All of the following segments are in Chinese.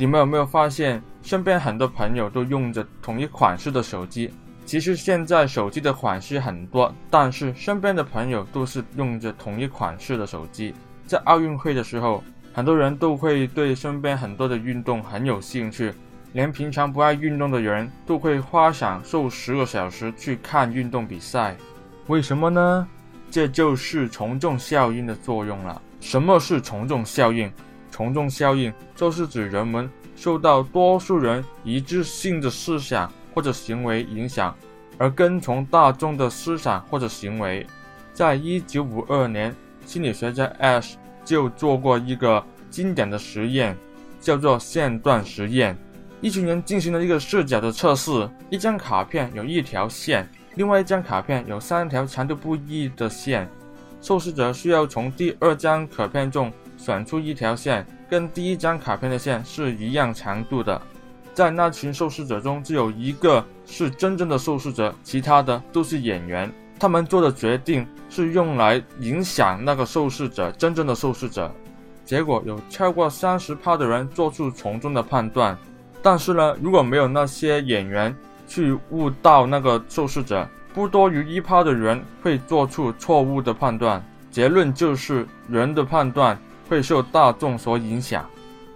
你们有没有发现，身边很多朋友都用着同一款式的手机？其实现在手机的款式很多，但是身边的朋友都是用着同一款式的手机。在奥运会的时候，很多人都会对身边很多的运动很有兴趣，连平常不爱运动的人都会花上数十个小时去看运动比赛。为什么呢？这就是从众效应的作用了。什么是从众效应？从众效应就是指人们受到多数人一致性的思想或者行为影响，而跟从大众的思想或者行为。在一九五二年，心理学家 Ash 就做过一个经典的实验，叫做线段实验。一群人进行了一个视角的测试，一张卡片有一条线，另外一张卡片有三条长度不一的线。受试者需要从第二张卡片中选出一条线，跟第一张卡片的线是一样长度的。在那群受试者中，只有一个是真正的受试者，其他的都是演员。他们做的决定是用来影响那个受试者，真正的受试者。结果有超过三十趴的人做出从众的判断。但是呢，如果没有那些演员去误导那个受试者，不多于一趴的人会做出错误的判断。结论就是，人的判断会受大众所影响。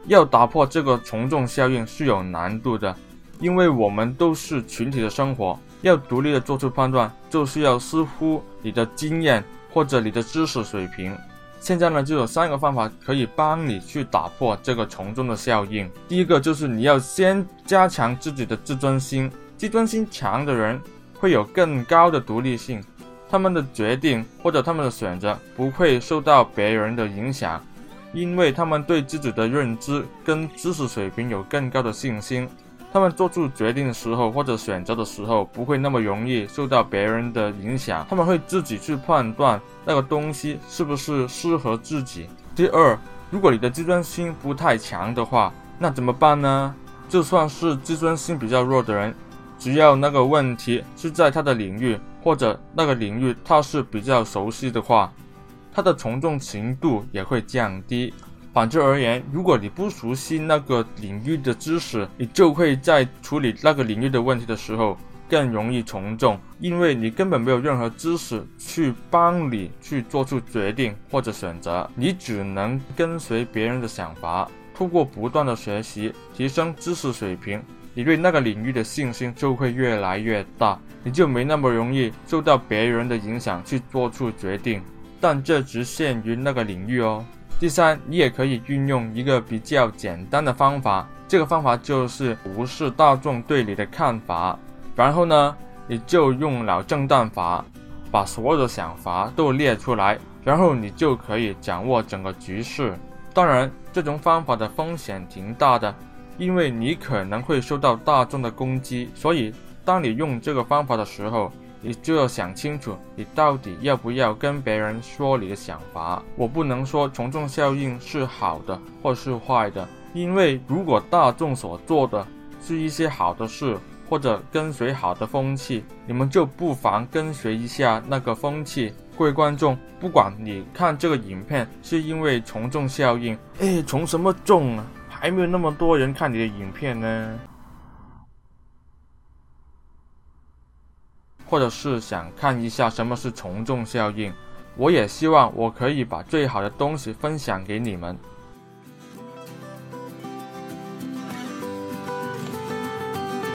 要打破这个从众效应是有难度的，因为我们都是群体的生活，要独立的做出判断，就是要似乎你的经验或者你的知识水平。现在呢，就有三个方法可以帮你去打破这个从众的效应。第一个就是你要先加强自己的自尊心，自尊心强的人。会有更高的独立性，他们的决定或者他们的选择不会受到别人的影响，因为他们对自己的认知跟知识水平有更高的信心。他们做出决定的时候或者选择的时候不会那么容易受到别人的影响，他们会自己去判断那个东西是不是适合自己。第二，如果你的自尊心不太强的话，那怎么办呢？就算是自尊心比较弱的人。只要那个问题是在他的领域，或者那个领域他是比较熟悉的话，它的从众程度也会降低。反之而言，如果你不熟悉那个领域的知识，你就会在处理那个领域的问题的时候更容易从众，因为你根本没有任何知识去帮你去做出决定或者选择，你只能跟随别人的想法，通过不断的学习提升知识水平。你对那个领域的信心就会越来越大，你就没那么容易受到别人的影响去做出决定。但这只限于那个领域哦。第三，你也可以运用一个比较简单的方法，这个方法就是无视大众对你的看法，然后呢，你就用脑震荡法，把所有的想法都列出来，然后你就可以掌握整个局势。当然，这种方法的风险挺大的。因为你可能会受到大众的攻击，所以当你用这个方法的时候，你就要想清楚，你到底要不要跟别人说你的想法。我不能说从众效应是好的或是坏的，因为如果大众所做的是一些好的事，或者跟随好的风气，你们就不妨跟随一下那个风气。各位观众，不管你看这个影片是因为从众效应，哎，从什么众啊？还没有那么多人看你的影片呢，或者是想看一下什么是从众效应，我也希望我可以把最好的东西分享给你们。